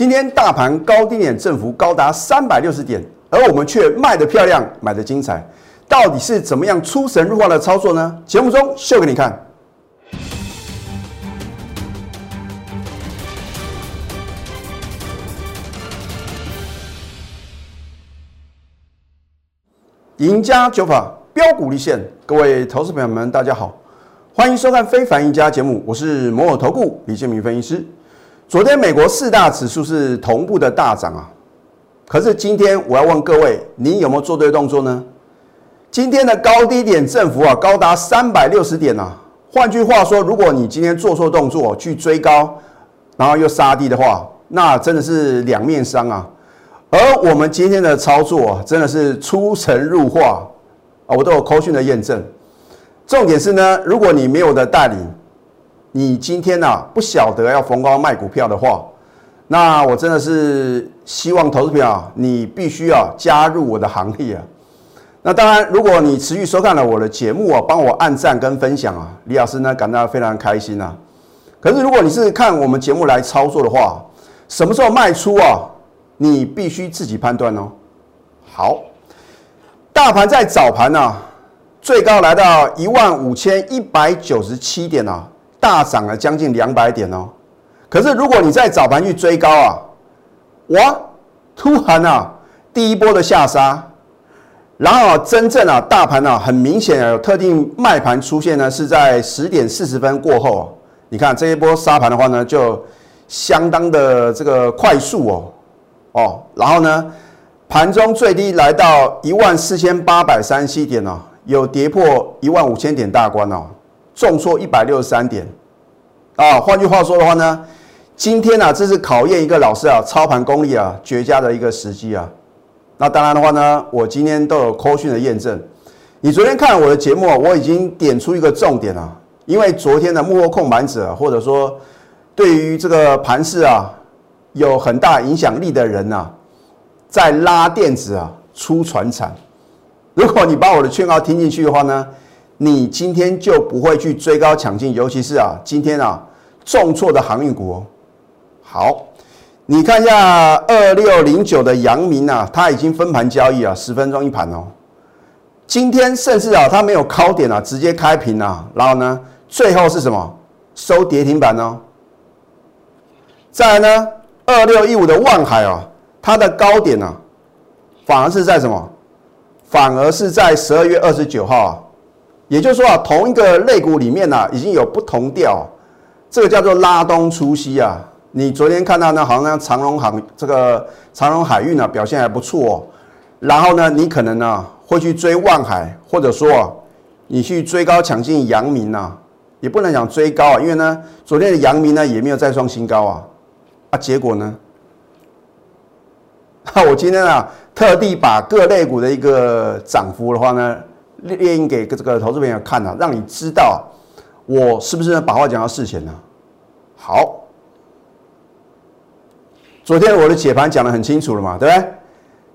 今天大盘高低点振幅高达三百六十点，而我们却卖得漂亮，买得精彩，到底是怎么样出神入化的操作呢？节目中秀给你看。赢家九法标股立现，各位投资朋友们，大家好，欢迎收看《非凡赢家》节目，我是摩尔投顾李建明分析师。昨天美国四大指数是同步的大涨啊，可是今天我要问各位，你有没有做对动作呢？今天的高低点振幅啊，高达三百六十点啊。换句话说，如果你今天做错动作去追高，然后又杀低的话，那真的是两面伤啊。而我们今天的操作真的是出神入化啊！我都有扣讯的验证。重点是呢，如果你没有的带领，你今天呢不晓得要逢高卖股票的话，那我真的是希望投资票你必须要加入我的行列啊！那当然，如果你持续收看了我的节目啊，帮我按赞跟分享啊，李老师呢感到非常开心啊。可是如果你是看我们节目来操作的话，什么时候卖出啊？你必须自己判断哦。好，大盘在早盘呢，最高来到一万五千一百九十七点啊，大涨了将近两百点哦。可是如果你在早盘去追高啊，哇，突然啊，第一波的下杀，然后真正啊，大盘啊，很明显有特定卖盘出现呢，是在十点四十分过后。你看这一波杀盘的话呢，就相当的这个快速哦。哦，然后呢，盘中最低来到一万四千八百三十七点哦，有跌破一万五千点大关哦，重挫一百六十三点啊。换句话说的话呢，今天呢，这是考验一个老师啊操盘功力啊绝佳的一个时机啊。那当然的话呢，我今天都有扣讯的验证。你昨天看我的节目啊，我已经点出一个重点了，因为昨天的幕后控盘者或者说对于这个盘势啊。有很大影响力的人呐，在拉电子啊出船产。如果你把我的劝告听进去的话呢，你今天就不会去追高抢进，尤其是啊今天啊重挫的航运股。好，你看一下二六零九的阳明啊，它已经分盘交易啊，十分钟一盘哦。今天甚至啊它没有高点啊，直接开平啊，然后呢最后是什么收跌停板呢？再来呢？二六一五的万海啊，它的高点呢，反而是在什么？反而是在十二月二十九号啊，也就是说啊，同一个类股里面呢，已经有不同调，这个叫做拉东出西啊。你昨天看到呢，好像长隆航这个长隆海运呢表现还不错哦，然后呢，你可能呢会去追万海，或者说你去追高抢进阳明啊，也不能讲追高啊，因为呢，昨天的阳明呢也没有再创新高啊。啊，结果呢？那 我今天啊，特地把各类股的一个涨幅的话呢，列列印给这个投资朋友看啊，让你知道我是不是把话讲到事前呢？好，昨天我的解盘讲的很清楚了嘛，对不对？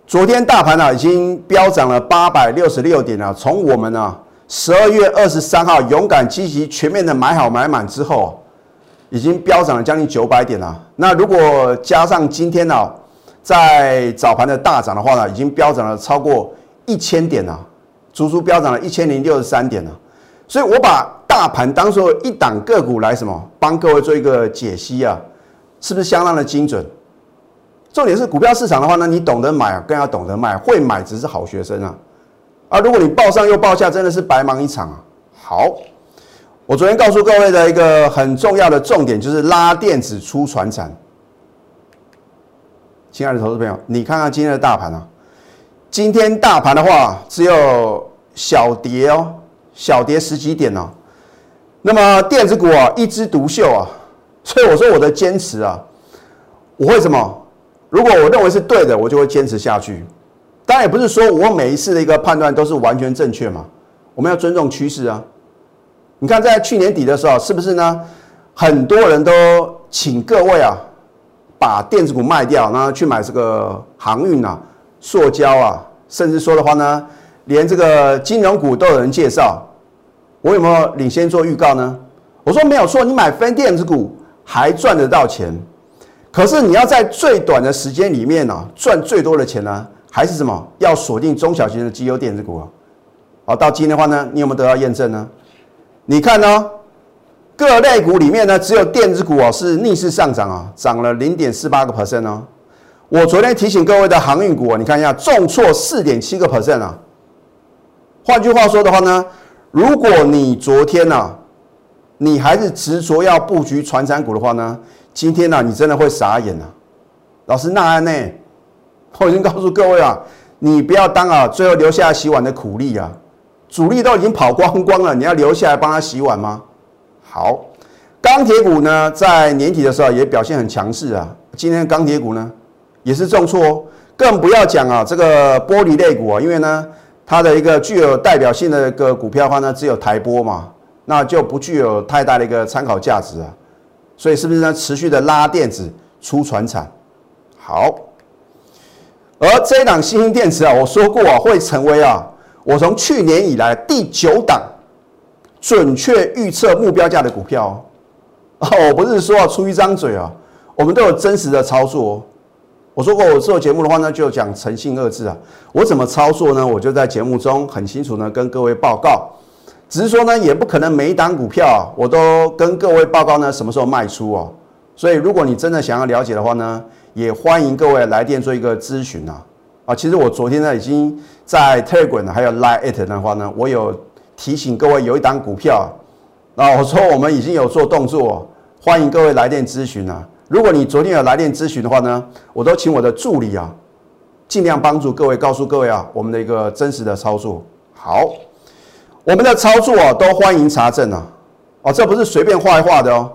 昨天大盘呢已经飙涨了八百六十六点了，从我们呢十二月二十三号勇敢积极全面的买好买满之后。已经飙涨了将近九百点了。那如果加上今天呢，在早盘的大涨的话呢，已经飙涨了超过一千点了，足足飙涨了一千零六十三点了。所以我把大盘当做一档个股来什么，帮各位做一个解析啊，是不是相当的精准？重点是股票市场的话呢，你懂得买更要懂得卖，会买只是好学生啊。啊，如果你报上又报下，真的是白忙一场啊。好。我昨天告诉各位的一个很重要的重点就是拉电子出船产。亲爱的投资朋友，你看看今天的大盘啊，今天大盘的话只有小跌哦，小跌十几点哦。那么电子股啊一枝独秀啊，所以我说我的坚持啊，我会什么？如果我认为是对的，我就会坚持下去。当然也不是说我每一次的一个判断都是完全正确嘛，我们要尊重趋势啊。你看，在去年底的时候，是不是呢？很多人都请各位啊，把电子股卖掉，然后去买这个航运啊、塑胶啊，甚至说的话呢，连这个金融股都有人介绍。我有没有领先做预告呢？我说没有错，你买分电子股还赚得到钱。可是你要在最短的时间里面呢，赚最多的钱呢，还是什么？要锁定中小型的绩优电子股啊。好，到今天的话呢，你有没有得到验证呢？你看呢，各类股里面呢，只有电子股哦是逆势上涨啊，涨了零点四八个 percent 哦。我昨天提醒各位的航运股啊，你看一下，重挫四点七个 percent 啊。换句话说的话呢，如果你昨天呢，你还是执着要布局传产股的话呢？今天呢，你真的会傻眼啊！老师，那安呢？我已经告诉各位啊，你不要当啊，最后留下来洗碗的苦力啊！主力都已经跑光光了，你要留下来帮他洗碗吗？好，钢铁股呢，在年底的时候也表现很强势啊。今天钢铁股呢，也是重挫哦，更不要讲啊，这个玻璃类股啊，因为呢，它的一个具有代表性的一个股票的话呢，只有台玻嘛，那就不具有太大的一个参考价值啊。所以是不是呢？持续的拉电子出船产，好。而这一档新兴电池啊，我说过啊，会成为啊，我从去年以来第九档准确预测目标价的股票哦。我不是说出一张嘴啊，我们都有真实的操作。我说过，我做节目的话呢，就讲诚信二字啊。我怎么操作呢？我就在节目中很清楚呢，跟各位报告。只是说呢，也不可能每一档股票我都跟各位报告呢什么时候卖出哦。所以如果你真的想要了解的话呢，也欢迎各位来电做一个咨询啊。啊，其实我昨天呢已经在 Telegram 还有 Line it 的话呢，我有提醒各位有一档股票，啊，我说我们已经有做动作，欢迎各位来电咨询啊。如果你昨天有来电咨询的话呢，我都请我的助理啊，尽量帮助各位，告诉各位啊，我们的一个真实的操作。好。我们的操作啊，都欢迎查证啊，哦，这不是随便画一画的哦。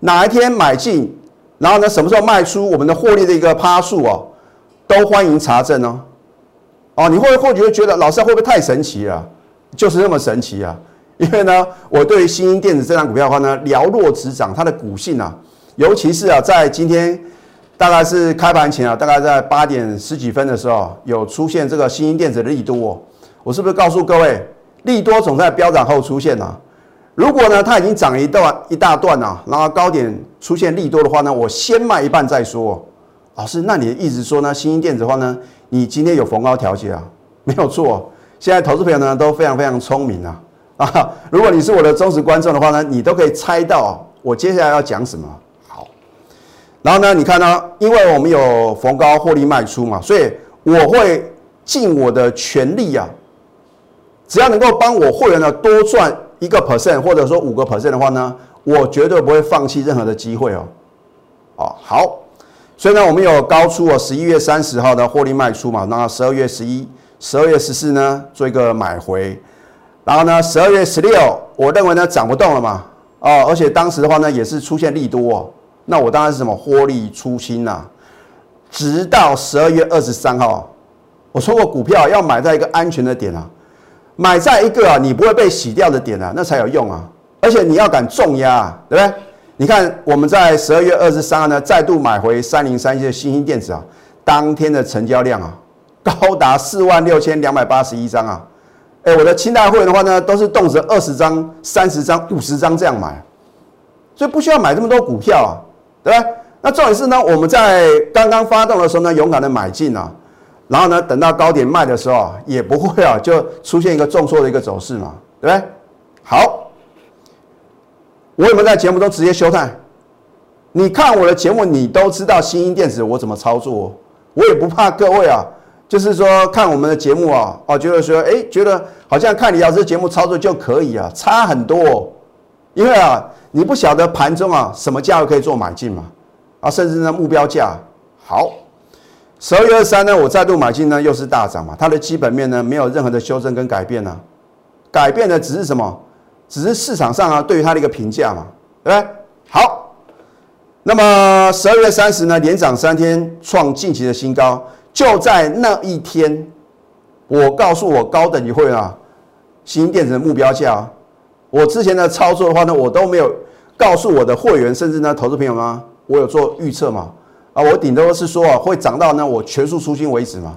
哪一天买进，然后呢，什么时候卖出，我们的获利的一个趴数哦，都欢迎查证哦。哦，你会或许会觉得老师会不会太神奇了？就是那么神奇啊！因为呢，我对新英电子这张股票的话呢，了若指掌，它的股性啊，尤其是啊，在今天大概是开盘前啊，大概在八点十几分的时候，有出现这个新兴电子的利多，我是不是告诉各位？利多总在飙涨后出现呐。如果呢，它已经涨一段一大段呐，然后高点出现利多的话呢，我先卖一半再说。老师，那你的意思说呢？新兴电子的话呢，你今天有逢高调节啊？没有错。现在投资朋友呢都非常非常聪明啊啊！如果你是我的忠实观众的话呢，你都可以猜到我接下来要讲什么。然后呢，你看呢，因为我们有逢高获利卖出嘛，所以我会尽我的全力啊。只要能够帮我会员呢多赚一个 percent，或者说五个 percent 的话呢，我绝对不会放弃任何的机会哦。哦，好，所以呢，我们有高出哦，十一月三十号的获利卖出嘛，那十二月十一、十二月十四呢做一个买回，然后呢，十二月十六，我认为呢涨不动了嘛，哦，而且当时的话呢也是出现利多，哦，那我当然是什么获利出清呐，直到十二月二十三号，我说过股票要买在一个安全的点啊。买在一个啊，你不会被洗掉的点啊，那才有用啊！而且你要敢重压，对不对？你看我们在十二月二十三号呢，再度买回三零三一的新兴电子啊，当天的成交量啊，高达四万六千两百八十一张啊！哎，我的清代会员的话呢，都是动辄二十张、三十张、五十张这样买，所以不需要买这么多股票啊，对不对？那重点是呢，我们在刚刚发动的时候呢，勇敢的买进啊。然后呢，等到高点卖的时候啊，也不会啊，就出现一个重挫的一个走势嘛，对不对？好，我有没有在节目中直接休态？你看我的节目，你都知道新英电子我怎么操作，我也不怕各位啊，就是说看我们的节目啊，哦，觉得说，哎，觉得好像看李老师节目操作就可以啊，差很多，因为啊，你不晓得盘中啊什么价位可以做买进嘛，啊，甚至呢目标价好。十二月二三呢，我再度买进呢，又是大涨嘛。它的基本面呢，没有任何的修正跟改变呢。改变的只是什么？只是市场上啊，对于它的一个评价嘛，对不对？好，那么十二月三十呢，连涨三天，创近期的新高。就在那一天，我告诉我高等级会啊，新电子的目标价。我之前的操作的话呢，我都没有告诉我的会员，甚至呢，投资朋友吗？我有做预测嘛？啊，我顶多是说啊，会涨到呢我全数出清为止嘛。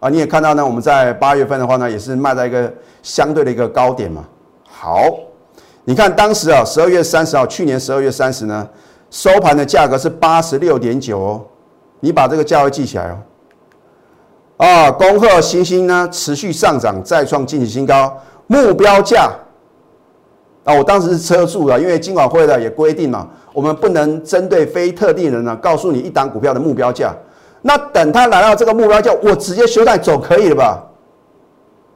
啊，你也看到呢，我们在八月份的话呢，也是卖在一个相对的一个高点嘛。好，你看当时啊，十二月三十号，去年十二月三十呢，收盘的价格是八十六点九哦，你把这个价位记起来哦。啊，恭贺星星呢持续上涨，再创近期新高，目标价啊，我当时是车速了，因为金管会的也规定了，我们不能针对非特定人呢告诉你一档股票的目标价。那等它来到这个目标价，我直接修带走可以了吧？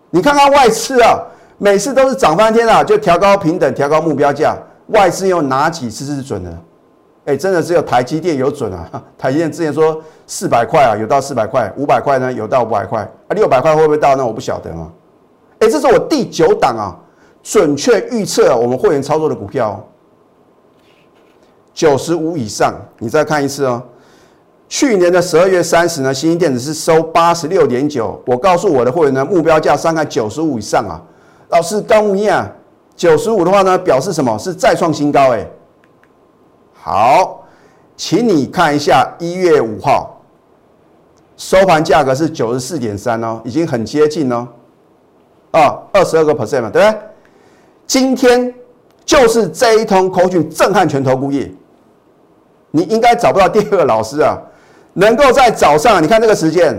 你看看外资啊，每次都是涨翻天啊，就调高平等，调高目标价。外资有哪几次是准的？哎，真的只有台积电有准啊！台积电之前说四百块啊，有到四百块；五百块呢，有到五百块；啊，六百块会不会到？那我不晓得啊。哎，这是我第九档啊，准确预测我们会员操作的股票，九十五以上。你再看一次哦。去年的十二月三十呢，新兴电子是收八十六点九。我告诉我的会员呢，目标价上看九十五以上啊。老师刚五啊，九十五的话呢，表示什么是再创新高？哎，好，请你看一下一月五号收盘价格是九十四点三哦，已经很接近哦，啊，二十二个 percent 嘛，对不对？今天就是这一通口讯震撼全投顾业，你应该找不到第二个老师啊。能够在早上，你看这个时间，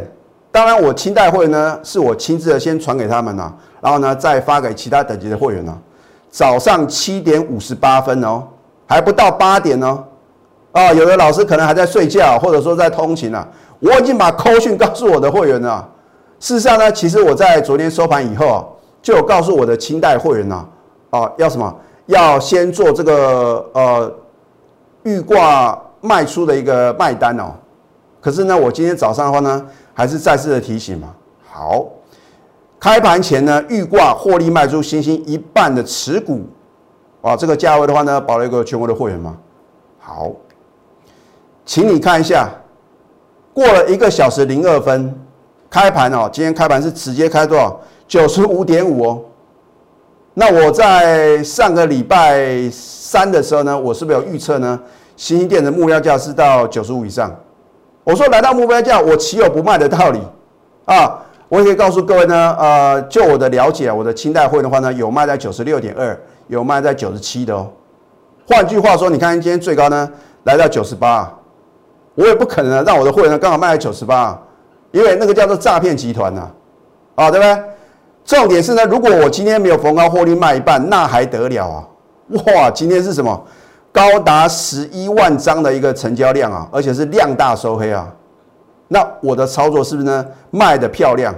当然我清代会呢，是我亲自的先传给他们呐，然后呢再发给其他等级的会员呢。早上七点五十八分哦，还不到八点哦，啊，有的老师可能还在睡觉，或者说在通勤呢。我已经把扣讯告诉我的会员了。事实上呢，其实我在昨天收盘以后啊，就有告诉我的清代会员呐，啊，要什么？要先做这个呃预挂卖出的一个卖单哦。可是呢，我今天早上的话呢，还是再次的提醒嘛。好，开盘前呢，预挂获利卖出新星一半的持股，啊，这个价位的话呢，保了一个全国的会员嘛。好，请你看一下，过了一个小时零二分，开盘哦，今天开盘是直接开多少？九十五点五哦。那我在上个礼拜三的时候呢，我是不是有预测呢？星星店的目标价是到九十五以上。我说来到目标价，我岂有不卖的道理啊？我也可以告诉各位呢，呃，就我的了解，我的清代会的话呢，有卖在九十六点二，有卖在九十七的哦。换句话说，你看今天最高呢来到九十八，我也不可能让我的会员刚好卖在九十八，因为那个叫做诈骗集团呐，啊，对不对？重点是呢，如果我今天没有逢高获利卖一半，那还得了啊？哇，今天是什么？高达十一万张的一个成交量啊，而且是量大收黑啊，那我的操作是不是呢？卖的漂亮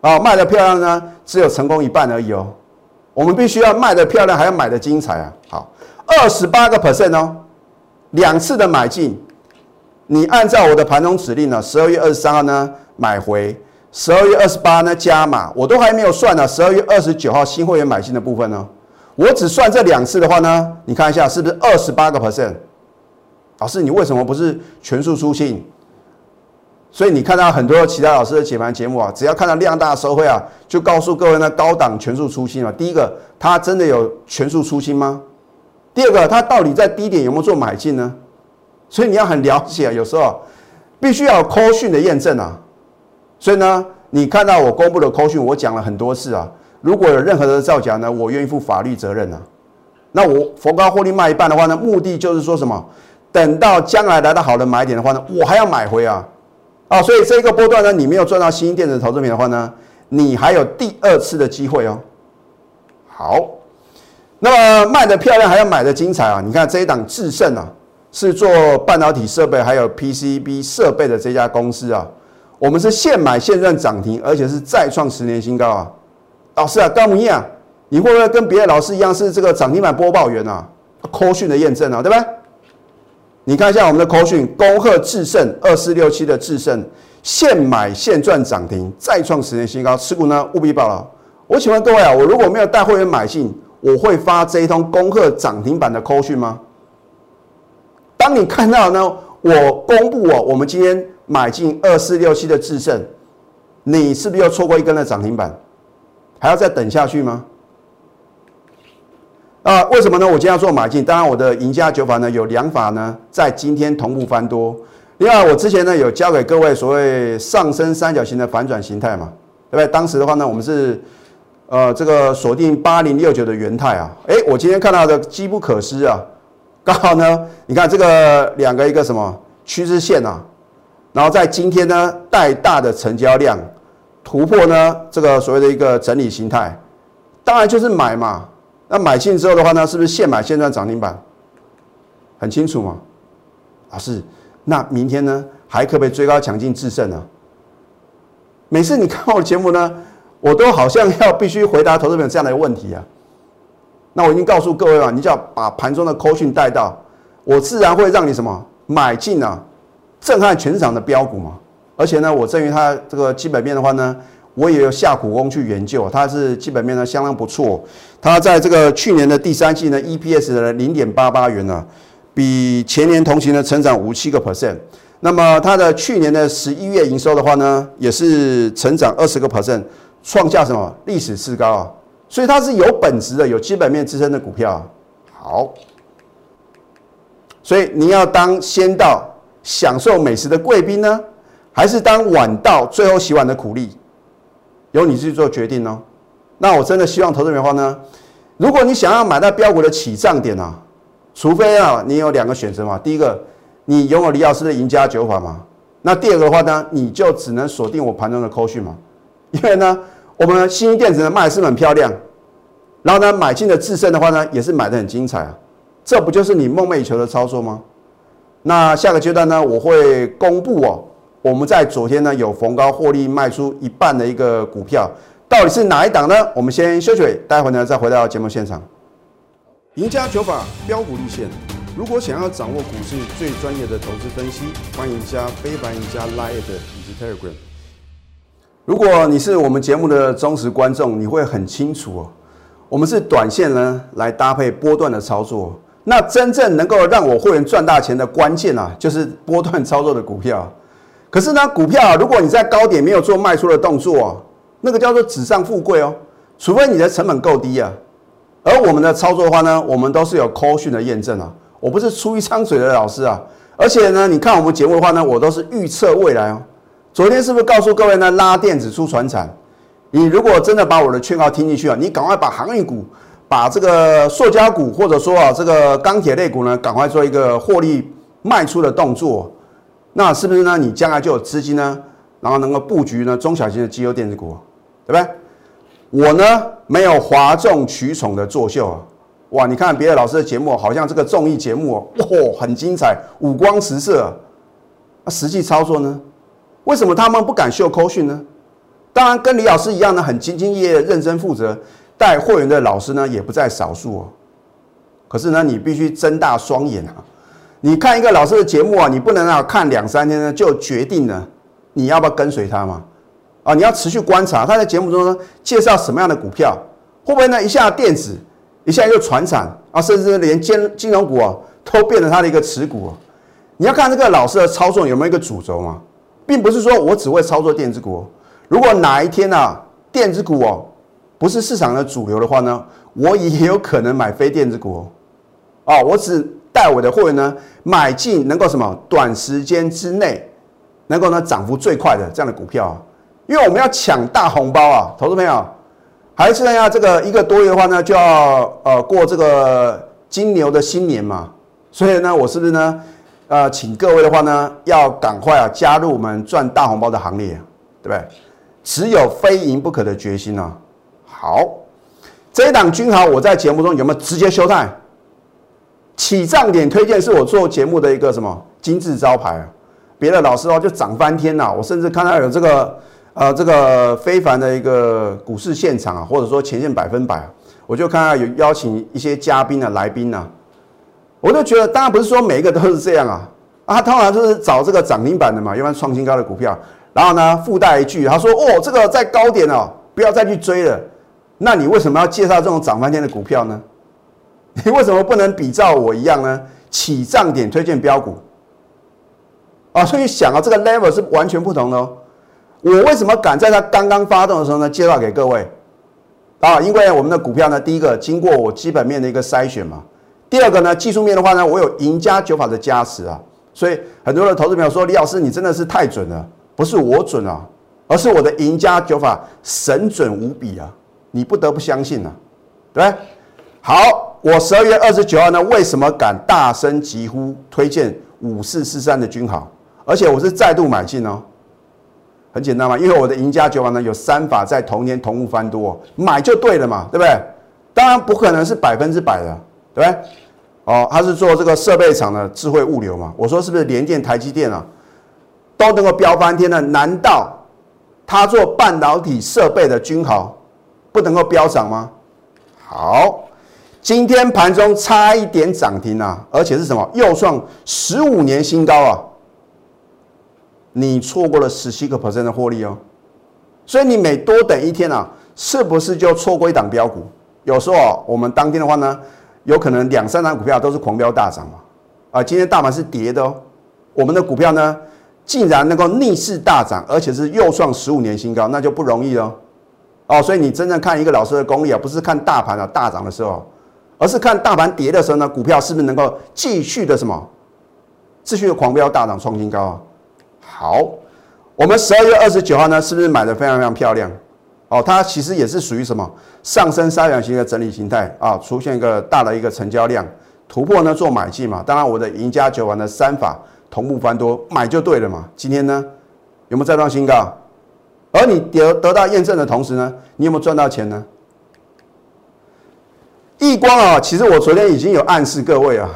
啊，卖的漂亮呢，只有成功一半而已哦。我们必须要卖的漂亮，还要买的精彩啊。好，二十八个 percent 哦，两次的买进，你按照我的盘中指令呢，十二月二十三号呢买回，十二月二十八呢加码，我都还没有算呢，十二月二十九号新会员买进的部分呢。我只算这两次的话呢，你看一下是不是二十八个 percent？老师，你为什么不是全数出清？所以你看到很多其他老师的解盘节目啊，只要看到量大收汇啊，就告诉各位呢，高档全数出清啊。第一个，它真的有全数出清吗？第二个，它到底在低点有没有做买进呢？所以你要很了解，有时候必须要有 call 讯的验证啊。所以呢，你看到我公布的 call 讯，我讲了很多次啊。如果有任何的造假呢，我愿意负法律责任啊。那我逢高获利卖一半的话呢，目的就是说什么？等到将来来到好的买点的话呢，我还要买回啊。啊，所以这个波段呢，你没有赚到新电子投资品的话呢，你还有第二次的机会哦。好，那么卖的漂亮还要买的精彩啊！你看这一档智胜啊，是做半导体设备还有 PCB 设备的这家公司啊，我们是现买现赚涨停，而且是再创十年新高啊。老师啊，高木一啊，你会不会跟别的老师一样是这个涨停板播报员啊？扣讯的验证啊，对不对？你看一下我们的扣讯，恭贺智胜二四六七的智胜，现买现赚涨停，再创十年新高，持股呢务必报了。我请问各位啊，我如果没有带会员买进，我会发这一通恭贺涨停板的扣讯吗？当你看到呢，我公布啊，我们今天买进二四六七的智胜，你是不是又错过一根的涨停板？还要再等下去吗？啊，为什么呢？我今天要做买进，当然我的赢家九法呢有两法呢，在今天同步翻多。另外，我之前呢有教给各位所谓上升三角形的反转形态嘛，对不对？当时的话呢，我们是呃这个锁定八零六九的元泰啊，哎，我今天看到的机不可失啊，刚好呢，你看这个两个一个什么趋势线啊，然后在今天呢带大的成交量突破呢这个所谓的一个整理形态，当然就是买嘛。那买进之后的话呢，是不是现买现赚涨停板？很清楚嘛，老师，那明天呢还可不可以追高抢进制胜呢？每次你看我的节目呢，我都好像要必须回答投资者这样的问题啊。那我已经告诉各位了，你就要把盘中的扣讯带到，我自然会让你什么买进啊，震撼全场的标股嘛。而且呢，我至于它这个基本面的话呢，我也有下苦功去研究，它是基本面呢相当不错。它在这个去年的第三季呢，EPS 的零点八八元呢，比前年同期呢成长五七个 percent。那么它的去年的十一月营收的话呢，也是成长二十个 percent，创下什么历史次高啊？所以它是有本质的、有基本面支撑的股票。好，所以你要当先到享受美食的贵宾呢，还是当晚到最后洗碗的苦力？由你自己做决定哦。那我真的希望投资人的话呢，如果你想要买到标股的起涨点啊，除非啊你有两个选择嘛。第一个，你拥有李老师的赢家九法嘛。那第二个的话呢，你就只能锁定我盘中的扣讯嘛。因为呢。我们新兴电子呢卖是很漂亮，然后呢买进的智胜的话呢也是买的很精彩啊，这不就是你梦寐以求的操作吗？那下个阶段呢我会公布哦，我们在昨天呢有逢高获利卖出一半的一个股票，到底是哪一档呢？我们先休息，待会呢再回到节目现场。赢家九法标股立线，如果想要掌握股市最专业的投资分析，欢迎加非凡、加 Line 以及 Telegram。如果你是我们节目的忠实观众，你会很清楚哦。我们是短线呢来搭配波段的操作，那真正能够让我会员赚大钱的关键啊，就是波段操作的股票。可是呢，股票如果你在高点没有做卖出的动作啊，那个叫做纸上富贵哦。除非你的成本够低啊。而我们的操作的话呢，我们都是有 call 讯的验证啊。我不是出一张嘴的老师啊。而且呢，你看我们节目的话呢，我都是预测未来哦。昨天是不是告诉各位呢？拉电子出船产，你如果真的把我的劝告听进去啊，你赶快把航运股、把这个塑胶股或者说啊这个钢铁类股呢，赶快做一个获利卖出的动作。那是不是呢？你将来就有资金呢，然后能够布局呢中小型的机油电子股，对不对？我呢没有哗众取宠的作秀啊！哇，你看别的老师的节目，好像这个综艺节目哦，哇，很精彩，五光十色。那实际操作呢？为什么他们不敢秀扣讯呢？当然，跟李老师一样呢，很兢兢业业、认真负责带会员的老师呢，也不在少数哦。可是呢，你必须睁大双眼啊！你看一个老师的节目啊，你不能啊看两三天呢就决定了你要不要跟随他嘛？啊，你要持续观察他在节目中呢介绍什么样的股票，会不会呢一下电子，一下又传产啊，甚至连金金融股啊都变成他的一个持股。你要看这个老师的操作有没有一个主轴嘛？并不是说我只会操作电子股，如果哪一天呢，电子股哦不是市场的主流的话呢，我也有可能买非电子股哦。我只带我的会员呢买进能够什么短时间之内能够呢涨幅最快的这样的股票，因为我们要抢大红包啊，投资朋友，还剩下这个一个多月的话呢，就要呃过这个金牛的新年嘛，所以呢，我是不是呢？呃，请各位的话呢，要赶快啊加入我们赚大红包的行列，对不对？只有非赢不可的决心啊！好，这一档君豪，我在节目中有没有直接修态？起涨点推荐是我做节目的一个什么金字招牌啊？别的老师哦就涨翻天了，我甚至看到有这个呃这个非凡的一个股市现场啊，或者说前线百分百，我就看到有邀请一些嘉宾啊来宾啊。我就觉得，当然不是说每一个都是这样啊，啊，通常就是找这个涨停板的嘛，一般创新高的股票，然后呢附带一句，他说哦，这个在高点哦，不要再去追了。那你为什么要介绍这种涨翻天的股票呢？你为什么不能比照我一样呢？起涨点推荐标股啊，所以想啊，这个 level 是完全不同的哦。我为什么敢在它刚刚发动的时候呢介绍给各位啊？因为我们的股票呢，第一个经过我基本面的一个筛选嘛。第二个呢，技术面的话呢，我有赢家九法的加持啊，所以很多的投资朋友说，李老师你真的是太准了，不是我准啊，而是我的赢家九法神准无比啊，你不得不相信啊，对？好，我十二月二十九号呢，为什么敢大声疾呼推荐五四四三的君豪？而且我是再度买进哦，很简单嘛，因为我的赢家九法呢有三法在同年同步翻多，买就对了嘛，对不对？当然不可能是百分之百的，对不对？哦，他是做这个设备厂的智慧物流嘛，我说是不是联电、台积电啊，都能够飙翻天呢？难道他做半导体设备的君豪不能够飙涨吗？好。今天盘中差一点涨停啊，而且是什么？又创十五年新高啊！你错过了十七个 percent 的获利哦，所以你每多等一天啊，是不是就错过一档标股？有时候我们当天的话呢，有可能两三档股票都是狂飙大涨嘛。啊，今天大盘是跌的哦，我们的股票呢，竟然能够逆势大涨，而且是又创十五年新高，那就不容易了哦。哦所以你真正看一个老师的功力啊，不是看大盘啊大涨的时候。而是看大盘跌的时候呢，股票是不是能够继续的什么，继续的狂飙大涨创新高啊？好，我们十二月二十九号呢，是不是买的非常非常漂亮？哦，它其实也是属于什么上升三角形的整理形态啊，出现一个大的一个成交量突破呢，做买进嘛。当然，我的赢家九丸的三法同步翻多，买就对了嘛。今天呢，有没有再创新高？而你得得到验证的同时呢，你有没有赚到钱呢？易光啊，其实我昨天已经有暗示各位啊，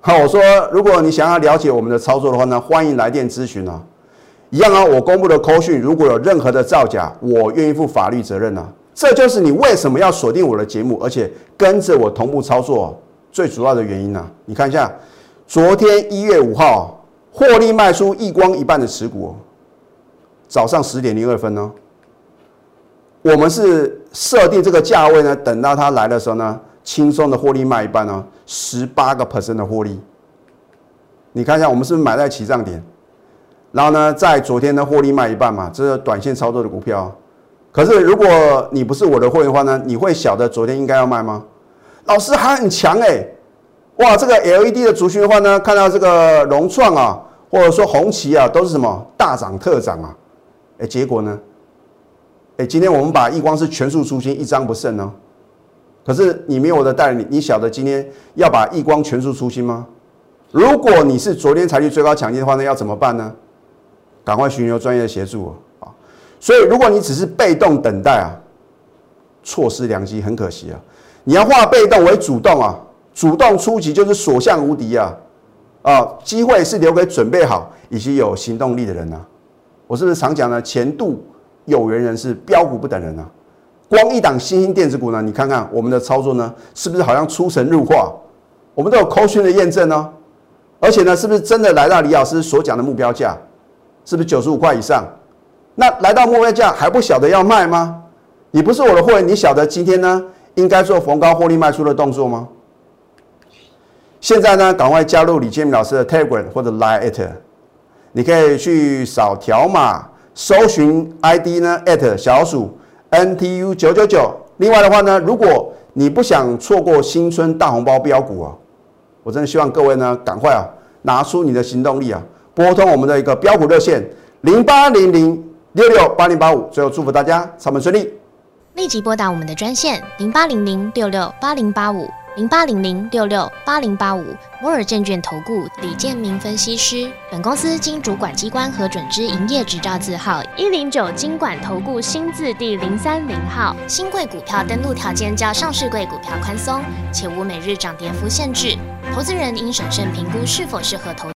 好，我说如果你想要了解我们的操作的话呢，欢迎来电咨询啊。一样啊，我公布的扣讯如果有任何的造假，我愿意负法律责任啊。这就是你为什么要锁定我的节目，而且跟着我同步操作最主要的原因呢？你看一下，昨天一月五号获利卖出易光一半的持股，早上十点零二分呢，我们是设定这个价位呢，等到它来的时候呢。轻松的获利卖一半呢，十八个 percent 的获利。你看一下，我们是不是买在起涨点？然后呢，在昨天的获利卖一半嘛，这是短线操作的股票。可是如果你不是我的会员的话呢，你会晓得昨天应该要卖吗？老师还很强哎，哇，这个 LED 的族群的话呢，看到这个融创啊，或者说红旗啊，都是什么大涨特涨啊？哎，结果呢？哎，今天我们把亿光是全数出清，一张不剩呢。可是你没有我的带领，你晓得今天要把亿光全数出清吗？如果你是昨天才去追高抢进的话，那要怎么办呢？赶快寻求专业的协助啊！所以如果你只是被动等待啊，错失良机，很可惜啊！你要化被动为主动啊，主动出击就是所向无敌啊！啊，机会是留给准备好以及有行动力的人呐。我是不是常讲呢？前度有缘人是标股不等人啊！光一档新兴电子股呢？你看看我们的操作呢，是不是好像出神入化？我们都有扣讯的验证呢，而且呢，是不是真的来到李老师所讲的目标价？是不是九十五块以上？那来到目标价还不晓得要卖吗？你不是我的会员，你晓得今天呢应该做逢高获利卖出的动作吗？现在呢，赶快加入李建明老师的 Telegram 或者 Line it 你可以去扫条码，搜寻 ID 呢 at 小鼠。NTU 九九九。另外的话呢，如果你不想错过新春大红包标股啊，我真的希望各位呢，赶快啊，拿出你的行动力啊，拨通我们的一个标股热线零八零零六六八零八五。最后祝福大家操盘顺利，立即拨打我们的专线零八零零六六八零八五。零八零零六六八零八五摩尔证券投顾李建明分析师，本公司经主管机关核准之营业执照字号一零九金管投顾新字第零三零号。新贵股票登录条件较上市贵股票宽松，且无每日涨跌幅限制。投资人应审慎评估是否适合投。